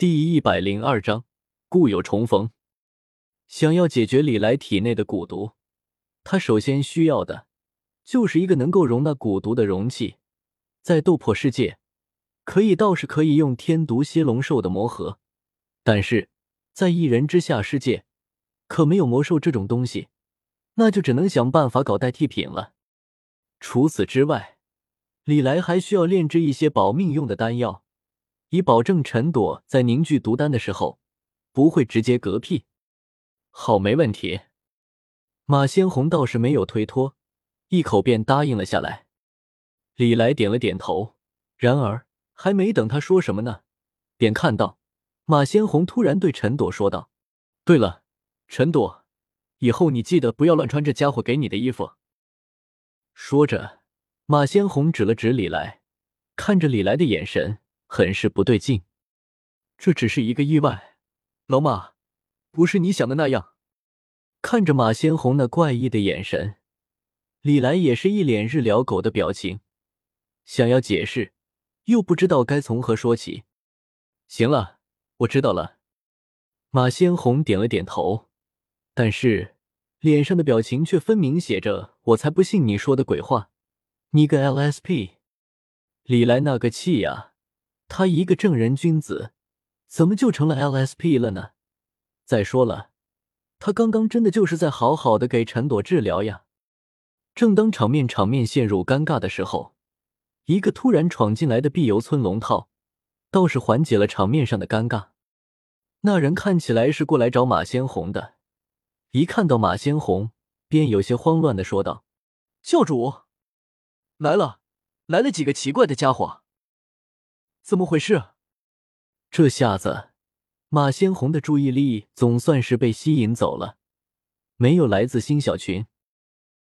第一百零二章，故友重逢。想要解决李来体内的蛊毒，他首先需要的就是一个能够容纳蛊毒的容器。在斗破世界，可以倒是可以用天毒蝎龙兽的魔核，但是在一人之下世界，可没有魔兽这种东西，那就只能想办法搞代替品了。除此之外，李来还需要炼制一些保命用的丹药。以保证陈朵在凝聚毒丹的时候不会直接嗝屁。好，没问题。马先红倒是没有推脱，一口便答应了下来。李来点了点头，然而还没等他说什么呢，便看到马先红突然对陈朵说道：“对了，陈朵，以后你记得不要乱穿这家伙给你的衣服。”说着，马先红指了指李来，看着李来的眼神。很是不对劲，这只是一个意外，老马，不是你想的那样。看着马先红那怪异的眼神，李来也是一脸日了狗的表情，想要解释，又不知道该从何说起。行了，我知道了。马先红点了点头，但是脸上的表情却分明写着“我才不信你说的鬼话，你个 LSP！” 李来那个气呀！他一个正人君子，怎么就成了 LSP 了呢？再说了，他刚刚真的就是在好好的给陈朵治疗呀。正当场面场面陷入尴尬的时候，一个突然闯进来的碧游村龙套，倒是缓解了场面上的尴尬。那人看起来是过来找马先红的，一看到马先红，便有些慌乱的说道：“教主，来了，来了几个奇怪的家伙。”怎么回事？这下子，马先红的注意力总算是被吸引走了。没有来自新小群，